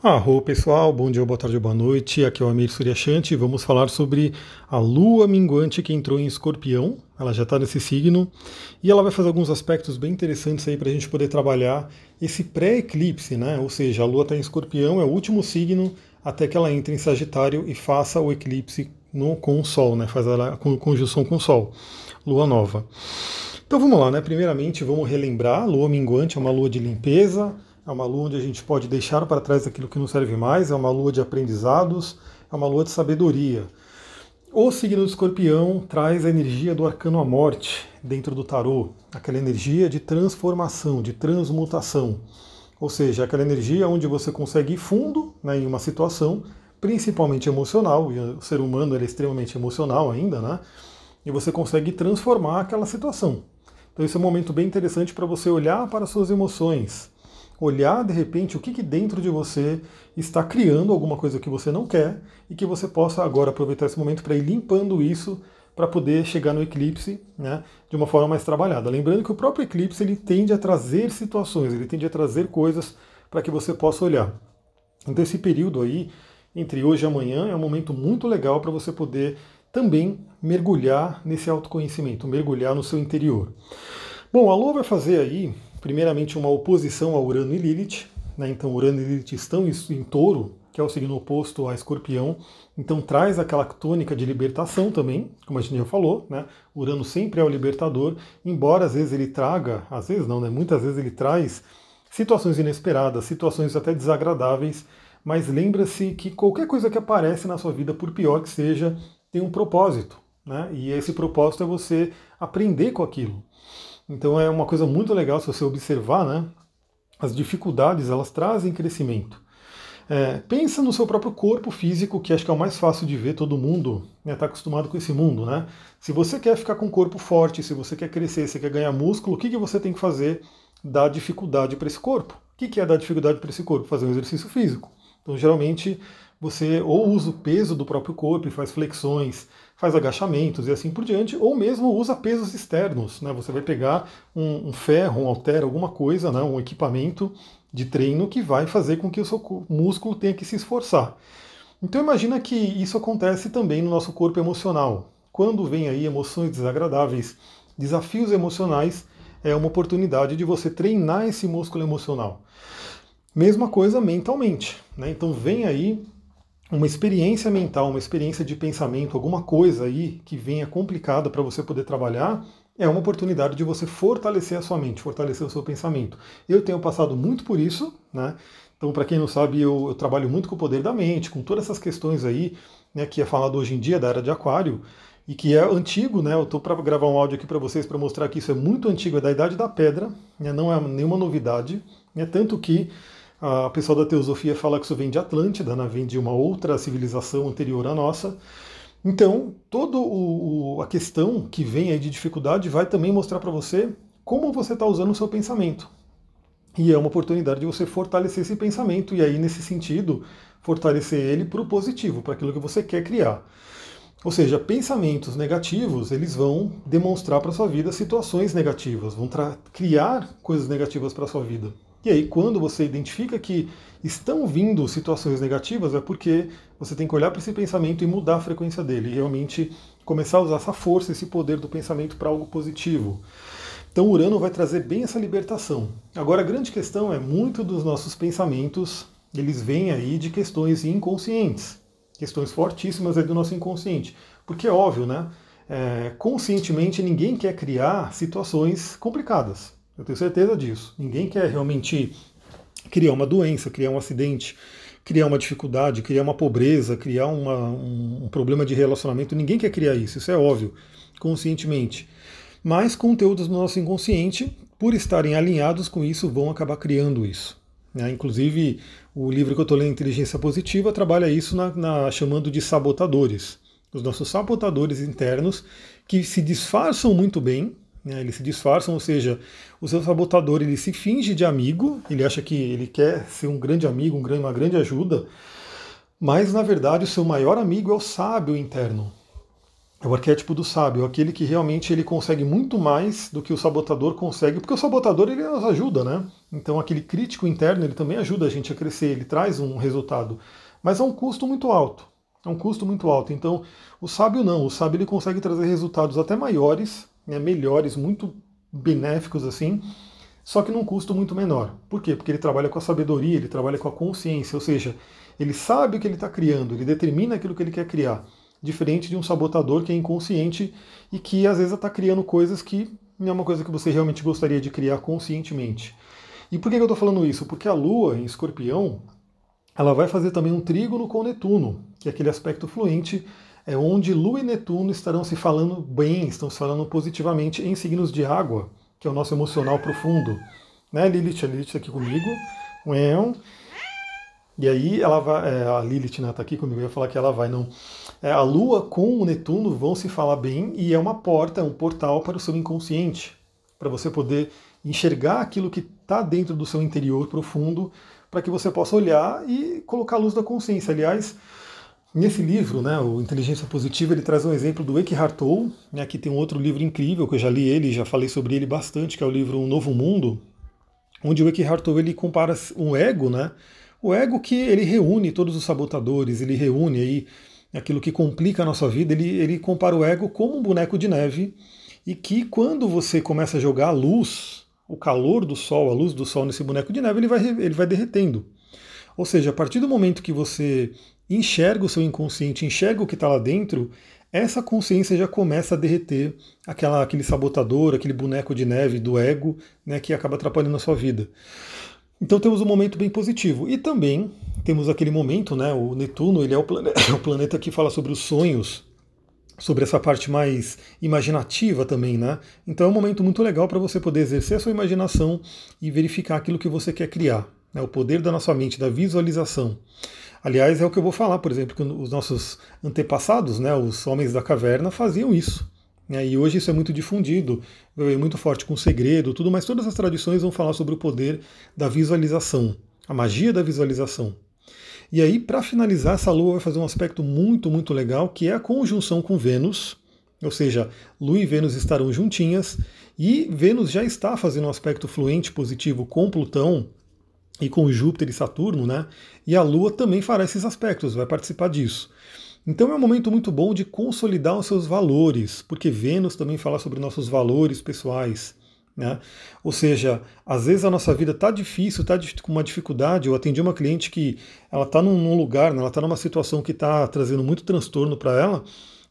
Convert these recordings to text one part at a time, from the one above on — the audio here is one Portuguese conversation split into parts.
Arro pessoal, bom dia, boa tarde, boa noite. Aqui é o Amir Suryashanti. Vamos falar sobre a lua minguante que entrou em escorpião. Ela já está nesse signo e ela vai fazer alguns aspectos bem interessantes aí para a gente poder trabalhar esse pré-eclipse, né? Ou seja, a lua está em escorpião, é o último signo até que ela entre em Sagitário e faça o eclipse no, com o Sol, né? Faz a conjunção com o Sol, lua nova. Então vamos lá, né? Primeiramente vamos relembrar: lua minguante é uma lua de limpeza é uma lua onde a gente pode deixar para trás aquilo que não serve mais, é uma lua de aprendizados, é uma lua de sabedoria. O signo do escorpião traz a energia do arcano à morte dentro do tarô, aquela energia de transformação, de transmutação. Ou seja, aquela energia onde você consegue ir fundo né, em uma situação, principalmente emocional, e o ser humano é extremamente emocional ainda, né? E você consegue transformar aquela situação. Então esse é um momento bem interessante para você olhar para suas emoções, olhar de repente o que, que dentro de você está criando alguma coisa que você não quer e que você possa agora aproveitar esse momento para ir limpando isso para poder chegar no eclipse né, de uma forma mais trabalhada. Lembrando que o próprio eclipse ele tende a trazer situações, ele tende a trazer coisas para que você possa olhar. Então esse período aí, entre hoje e amanhã, é um momento muito legal para você poder também mergulhar nesse autoconhecimento, mergulhar no seu interior. Bom, a Lua vai fazer aí primeiramente uma oposição a Urano e Lilith, né? então Urano e Lilith estão em touro, que é o signo oposto a escorpião, então traz aquela tônica de libertação também, como a gente já falou, né? Urano sempre é o libertador, embora às vezes ele traga, às vezes não, né? muitas vezes ele traz situações inesperadas, situações até desagradáveis, mas lembra-se que qualquer coisa que aparece na sua vida, por pior que seja, tem um propósito, né? e esse propósito é você aprender com aquilo. Então é uma coisa muito legal se você observar, né? As dificuldades elas trazem crescimento. É, pensa no seu próprio corpo físico, que acho que é o mais fácil de ver, todo mundo está né, tá acostumado com esse mundo, né? Se você quer ficar com um corpo forte, se você quer crescer, se quer ganhar músculo, o que, que você tem que fazer? Dar dificuldade para esse corpo. O que, que é dar dificuldade para esse corpo? Fazer um exercício físico. Então, geralmente, você ou usa o peso do próprio corpo e faz flexões, faz agachamentos e assim por diante, ou mesmo usa pesos externos. Né? Você vai pegar um, um ferro, um halter, alguma coisa, né? um equipamento de treino que vai fazer com que o seu músculo tenha que se esforçar. Então imagina que isso acontece também no nosso corpo emocional. Quando vem aí emoções desagradáveis, desafios emocionais, é uma oportunidade de você treinar esse músculo emocional. Mesma coisa mentalmente. Né? Então vem aí uma experiência mental, uma experiência de pensamento, alguma coisa aí que venha complicada para você poder trabalhar, é uma oportunidade de você fortalecer a sua mente, fortalecer o seu pensamento. Eu tenho passado muito por isso, né? Então, para quem não sabe, eu, eu, trabalho muito com o poder da mente, com todas essas questões aí, né, que é falado hoje em dia da era de Aquário e que é antigo, né? Eu estou para gravar um áudio aqui para vocês para mostrar que isso é muito antigo, é da idade da pedra, né, não é nenhuma novidade, né? Tanto que a pessoal da teosofia fala que isso vem de Atlântida, né? vem de uma outra civilização anterior à nossa. Então, toda a questão que vem aí de dificuldade vai também mostrar para você como você está usando o seu pensamento. E é uma oportunidade de você fortalecer esse pensamento e aí, nesse sentido, fortalecer ele para o positivo, para aquilo que você quer criar. Ou seja, pensamentos negativos, eles vão demonstrar para sua vida situações negativas, vão criar coisas negativas para sua vida. E aí, quando você identifica que estão vindo situações negativas, é porque você tem que olhar para esse pensamento e mudar a frequência dele, e realmente começar a usar essa força, esse poder do pensamento para algo positivo. Então, Urano vai trazer bem essa libertação. Agora, a grande questão é muito dos nossos pensamentos, eles vêm aí de questões inconscientes, questões fortíssimas aí do nosso inconsciente. Porque é óbvio, né? É, conscientemente ninguém quer criar situações complicadas. Eu tenho certeza disso. Ninguém quer realmente criar uma doença, criar um acidente, criar uma dificuldade, criar uma pobreza, criar uma, um, problema de relacionamento. Ninguém quer criar isso, isso é óbvio, conscientemente. Mas conteúdos do nosso inconsciente, por estarem alinhados com isso, vão acabar criando isso. Né? Inclusive, o livro que eu estou lendo, Inteligência Positiva, trabalha isso na, na, chamando de sabotadores. Os nossos sabotadores internos que se disfarçam muito bem, né? Eles se disfarçam, ou seja, o seu sabotador ele se finge de amigo, ele acha que ele quer ser um grande amigo, um uma grande ajuda, mas na verdade o seu maior amigo é o sábio interno. É o arquétipo do sábio, aquele que realmente ele consegue muito mais do que o sabotador consegue, porque o sabotador ele nos ajuda, né? Então aquele crítico interno ele também ajuda a gente a crescer, ele traz um resultado, mas é um custo muito alto. É um custo muito alto. Então o sábio não, o sábio ele consegue trazer resultados até maiores, né, melhores, muito benéficos assim, só que num custo muito menor. Por quê? Porque ele trabalha com a sabedoria, ele trabalha com a consciência, ou seja, ele sabe o que ele está criando, ele determina aquilo que ele quer criar. Diferente de um sabotador que é inconsciente e que às vezes está criando coisas que não é uma coisa que você realmente gostaria de criar conscientemente. E por que eu estou falando isso? Porque a Lua em Escorpião ela vai fazer também um trígono com Netuno, que é aquele aspecto fluente, é onde Lua e Netuno estarão se falando bem, estão se falando positivamente em signos de água que é o nosso emocional profundo. Né, Lilith? A Lilith está aqui comigo. E aí ela vai. É, a Lilith né, tá aqui comigo, eu ia falar que ela vai, não. É, a Lua com o Netuno vão se falar bem e é uma porta, um portal para o seu inconsciente, para você poder enxergar aquilo que está dentro do seu interior profundo, para que você possa olhar e colocar a luz da consciência. Aliás, Nesse livro, né, o Inteligência Positiva, ele traz um exemplo do Eckhart Tolle, né, que tem um outro livro incrível, que eu já li ele, já falei sobre ele bastante, que é o livro Um Novo Mundo, onde o Eckhart Tolle ele compara o ego, né, o ego que ele reúne todos os sabotadores, ele reúne aí aquilo que complica a nossa vida, ele, ele compara o ego como um boneco de neve, e que quando você começa a jogar a luz, o calor do sol, a luz do sol nesse boneco de neve, ele vai, ele vai derretendo. Ou seja, a partir do momento que você enxerga o seu inconsciente, enxerga o que está lá dentro, essa consciência já começa a derreter aquela, aquele sabotador, aquele boneco de neve do ego, né, que acaba atrapalhando a sua vida. Então temos um momento bem positivo. E também temos aquele momento, né, o Netuno ele é o, planeta, é o planeta que fala sobre os sonhos, sobre essa parte mais imaginativa também, né? Então é um momento muito legal para você poder exercer a sua imaginação e verificar aquilo que você quer criar. Né? O poder da nossa mente, da visualização. Aliás, é o que eu vou falar, por exemplo, que os nossos antepassados, né, os homens da caverna, faziam isso. Né, e hoje isso é muito difundido, é muito forte com segredo, tudo, mas todas as tradições vão falar sobre o poder da visualização, a magia da visualização. E aí, para finalizar, essa lua vai fazer um aspecto muito, muito legal, que é a conjunção com Vênus, ou seja, Lua e Vênus estarão juntinhas, e Vênus já está fazendo um aspecto fluente positivo com Plutão, e com Júpiter e Saturno, né? E a Lua também fará esses aspectos, vai participar disso. Então é um momento muito bom de consolidar os seus valores, porque Vênus também fala sobre nossos valores pessoais. Né? Ou seja, às vezes a nossa vida está difícil, está com uma dificuldade. Eu atendi uma cliente que ela está num, lugar, né? ela está numa situação que está trazendo muito transtorno para ela,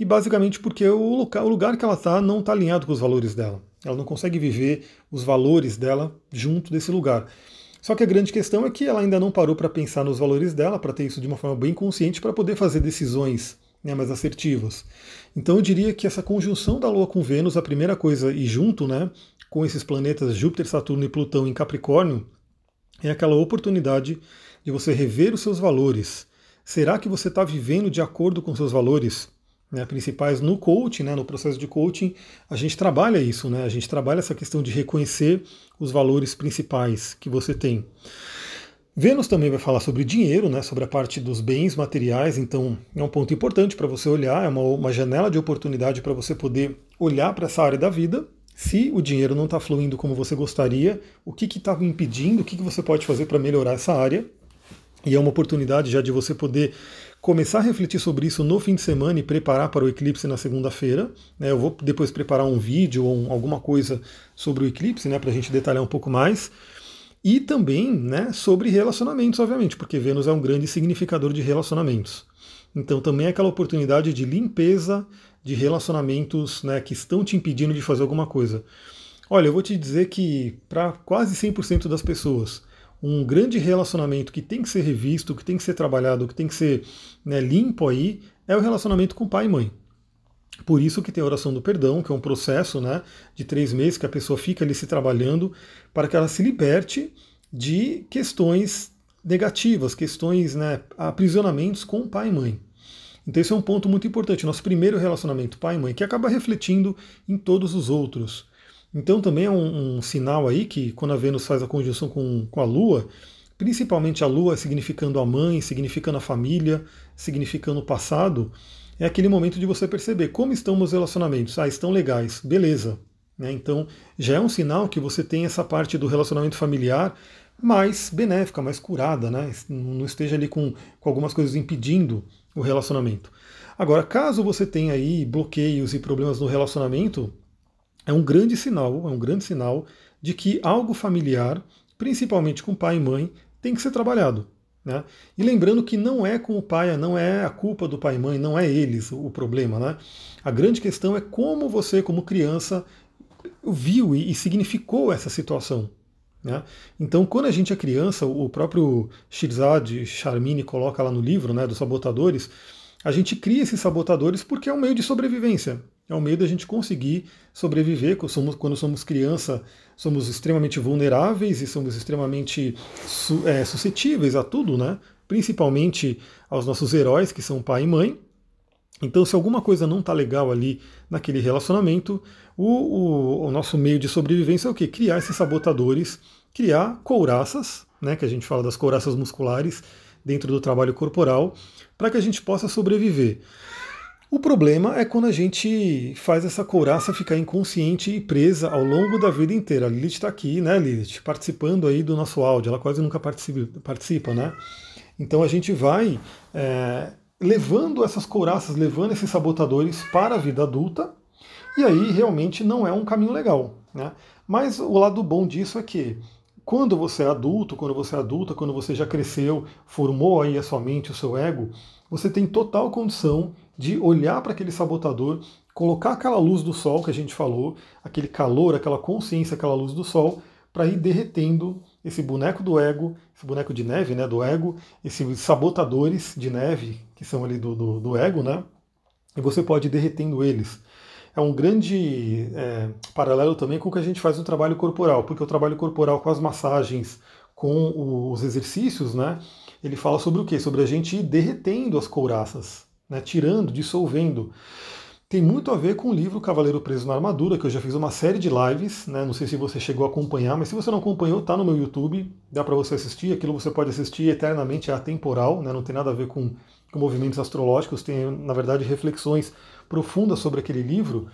e basicamente porque o lugar, o lugar que ela está não está alinhado com os valores dela. Ela não consegue viver os valores dela junto desse lugar. Só que a grande questão é que ela ainda não parou para pensar nos valores dela, para ter isso de uma forma bem consciente, para poder fazer decisões né, mais assertivas. Então eu diria que essa conjunção da Lua com Vênus, a primeira coisa, e junto né, com esses planetas Júpiter, Saturno e Plutão em Capricórnio, é aquela oportunidade de você rever os seus valores. Será que você está vivendo de acordo com seus valores? Né, principais no coaching, né, no processo de coaching, a gente trabalha isso, né, a gente trabalha essa questão de reconhecer os valores principais que você tem. Vênus também vai falar sobre dinheiro, né, sobre a parte dos bens materiais, então é um ponto importante para você olhar, é uma, uma janela de oportunidade para você poder olhar para essa área da vida. Se o dinheiro não está fluindo como você gostaria, o que está impedindo, o que, que você pode fazer para melhorar essa área? E é uma oportunidade já de você poder começar a refletir sobre isso no fim de semana e preparar para o eclipse na segunda-feira. Né? Eu vou depois preparar um vídeo ou alguma coisa sobre o eclipse, né, para a gente detalhar um pouco mais. E também né, sobre relacionamentos, obviamente, porque Vênus é um grande significador de relacionamentos. Então também é aquela oportunidade de limpeza de relacionamentos né, que estão te impedindo de fazer alguma coisa. Olha, eu vou te dizer que para quase 100% das pessoas, um grande relacionamento que tem que ser revisto, que tem que ser trabalhado, que tem que ser né, limpo aí, é o relacionamento com pai e mãe. Por isso que tem a oração do perdão, que é um processo né, de três meses que a pessoa fica ali se trabalhando para que ela se liberte de questões negativas, questões, né, aprisionamentos com pai e mãe. Então esse é um ponto muito importante, nosso primeiro relacionamento pai e mãe, que acaba refletindo em todos os outros. Então também é um, um, sinal aí que quando a Vênus faz a conjunção com, com a Lua, principalmente a Lua significando a mãe, significando a família, significando o passado, é aquele momento de você perceber como estão meus relacionamentos. Ah, estão legais, beleza. Né? Então já é um sinal que você tem essa parte do relacionamento familiar mais benéfica, mais curada, né? não esteja ali com, com algumas coisas impedindo o relacionamento. Agora, caso você tenha aí bloqueios e problemas no relacionamento, é um grande sinal, é um grande sinal de que algo familiar, principalmente com pai e mãe, tem que ser trabalhado. Né? E lembrando que não é com o pai, não é a culpa do pai e mãe, não é eles o problema. Né? A grande questão é como você, como criança, viu e significou essa situação. Né? Então, quando a gente é criança, o próprio Shirzad Charmini coloca lá no livro né, dos sabotadores, a gente cria esses sabotadores porque é um meio de sobrevivência. É um meio da gente conseguir sobreviver. Quando somos, criança, somos extremamente vulneráveis e somos extremamente é, suscetíveis a tudo, né? principalmente aos nossos heróis, que são pai e mãe. Então, se alguma coisa não está legal ali naquele relacionamento, o, o, o, nosso meio de sobrevivência é o quê? Criar esses sabotadores, criar couraças, né, que a gente fala das couraças musculares dentro do trabalho corporal, para que a gente possa sobreviver. O problema é quando a gente faz essa couraça ficar inconsciente e presa ao longo da vida inteira. A Lilith está aqui, né, Lilith, participando aí do nosso áudio. Ela quase nunca participa, participa né? Então a gente vai é, levando essas couraças, levando esses sabotadores para a vida adulta, e aí realmente não é um caminho legal. Né? Mas o lado bom disso é que quando você é adulto, quando você é adulta, quando você já cresceu, formou aí a sua mente, o seu ego, você tem total condição de olhar para aquele sabotador, colocar aquela luz do sol que a gente falou, aquele calor, aquela consciência, aquela luz do sol, para ir derretendo esse boneco do ego, esse boneco de neve, né, do ego, esses sabotadores de neve que são ali do, do, do ego, né? E você pode ir derretendo eles. É um grande é, paralelo também com o que a gente faz no trabalho corporal, porque o trabalho corporal com as massagens, com os exercícios, né? Ele fala sobre o quê? Sobre a gente ir derretendo as couraças, né, tirando, dissolvendo tem muito a ver com o livro Cavaleiro Preso na Armadura, que eu já fiz uma série de lives, né? não sei se você chegou a acompanhar, mas se você não acompanhou, está no meu YouTube, dá para você assistir, aquilo você pode assistir eternamente, é atemporal, né? não tem nada a ver com, com movimentos astrológicos, tem, na verdade, reflexões profundas sobre aquele livro,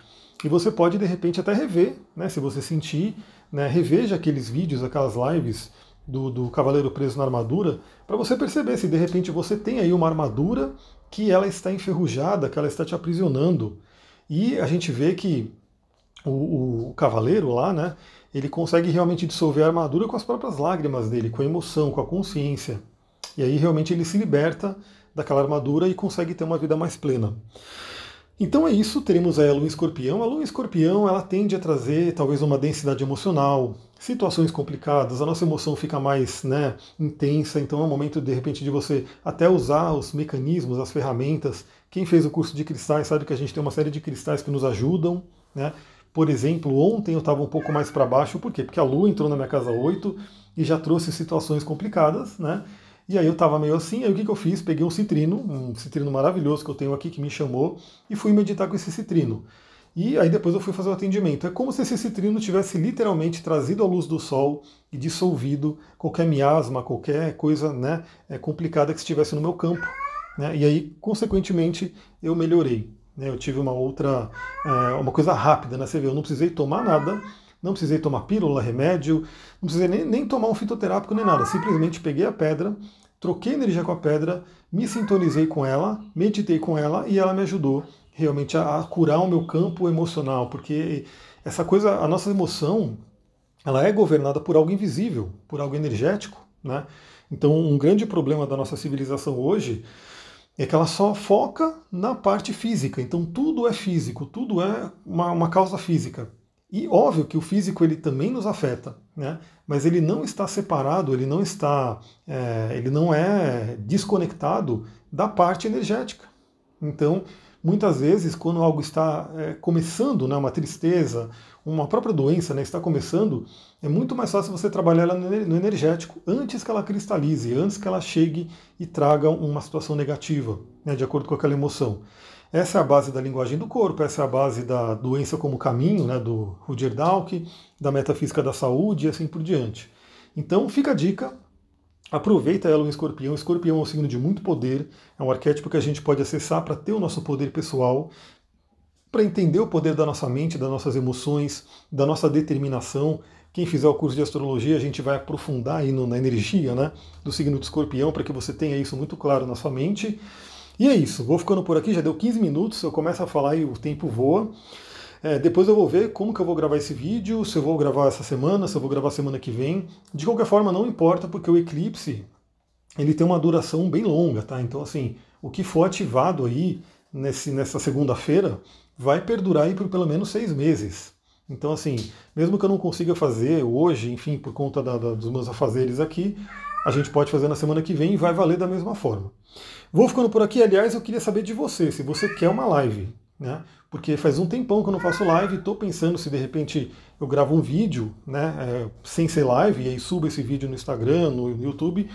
e você pode, de repente, até rever, né? se você sentir, né? reveja aqueles vídeos, aquelas lives do, do Cavaleiro Preso na Armadura, para você perceber se, de repente, você tem aí uma armadura que ela está enferrujada, que ela está te aprisionando, e a gente vê que o, o, cavaleiro lá, né, ele consegue realmente dissolver a armadura com as próprias lágrimas dele, com a emoção, com a consciência. E aí realmente ele se liberta daquela armadura e consegue ter uma vida mais plena. Então é isso, teremos aí a lua escorpião. A lua escorpião ela tende a trazer talvez uma densidade emocional, situações complicadas, a nossa emoção fica mais né, intensa, então é um momento de repente de você até usar os mecanismos, as ferramentas quem fez o curso de cristais sabe que a gente tem uma série de cristais que nos ajudam. Né? Por exemplo, ontem eu estava um pouco mais para baixo, por quê? Porque a Lua entrou na minha casa 8 e já trouxe situações complicadas, né? E aí eu estava meio assim, aí o que, que eu fiz? Peguei um citrino, um citrino maravilhoso que eu tenho aqui que me chamou, e fui meditar com esse citrino. E aí depois eu fui fazer o atendimento. É como se esse citrino tivesse literalmente trazido a luz do sol e dissolvido qualquer miasma, qualquer coisa né, é, complicada que estivesse no meu campo. Né? E aí, consequentemente, eu melhorei. Né? Eu tive uma outra, é, uma coisa rápida, né? Você vê, eu não precisei tomar nada, não precisei tomar pílula, remédio, não precisei nem, nem tomar um fitoterápico nem nada. Simplesmente peguei a pedra, troquei energia com a pedra, me sintonizei com ela, meditei com ela e ela me ajudou realmente a, a curar o meu campo emocional, porque essa coisa, a nossa emoção, ela é governada por algo invisível, por algo energético, né? Então, um grande problema da nossa civilização hoje é que ela só foca na parte física. Então tudo é físico, tudo é uma, uma causa física. E óbvio que o físico ele também nos afeta, né? mas ele não está separado, ele não está, é, ele não é desconectado da parte energética. Então, muitas vezes, quando algo está é, começando, né, uma tristeza, uma própria doença né, está começando, é muito mais fácil você trabalhar ela no energético antes que ela cristalize, antes que ela chegue e traga uma situação negativa, né, de acordo com aquela emoção. Essa é a base da linguagem do corpo, essa é a base da doença como caminho, né, do Rudyard Dalk, da metafísica da saúde e assim por diante. Então fica a dica, aproveita ela o escorpião. Escorpião é um signo de muito poder, é um arquétipo que a gente pode acessar para ter o nosso poder pessoal, para entender o poder da nossa mente, das nossas emoções, da nossa determinação. Quem fizer o curso de astrologia, a gente vai aprofundar aí no, na energia né, do signo de escorpião, para que você tenha isso muito claro na sua mente. E é isso, vou ficando por aqui, já deu 15 minutos, eu começo a falar e o tempo voa. É, depois eu vou ver como que eu vou gravar esse vídeo, se eu vou gravar essa semana, se eu vou gravar semana que vem. De qualquer forma, não importa, porque o eclipse ele tem uma duração bem longa, tá? Então, assim, o que for ativado aí nesse, nessa segunda-feira vai perdurar aí por pelo menos seis meses. Então, assim, mesmo que eu não consiga fazer hoje, enfim, por conta da, da, dos meus afazeres aqui, a gente pode fazer na semana que vem e vai valer da mesma forma. Vou ficando por aqui. Aliás, eu queria saber de você, se você quer uma live né? Porque faz um tempão que eu não faço live, estou pensando se de repente eu gravo um vídeo, né, é, sem ser live, e aí subo esse vídeo no Instagram, no YouTube,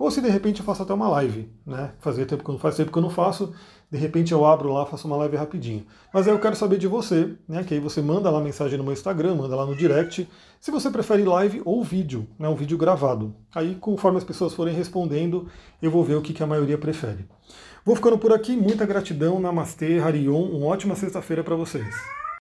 ou se de repente eu faço até uma live, né? Fazer tempo que eu não faço, tempo que eu não faço, de repente eu abro lá, faço uma live rapidinho. Mas aí eu quero saber de você, né? Que aí você manda lá mensagem no meu Instagram, manda lá no direct, se você prefere live ou vídeo, né? Um vídeo gravado. Aí, conforme as pessoas forem respondendo, eu vou ver o que, que a maioria prefere. Vou ficando por aqui, muita gratidão, Namastê, Harion, uma ótima sexta-feira para vocês.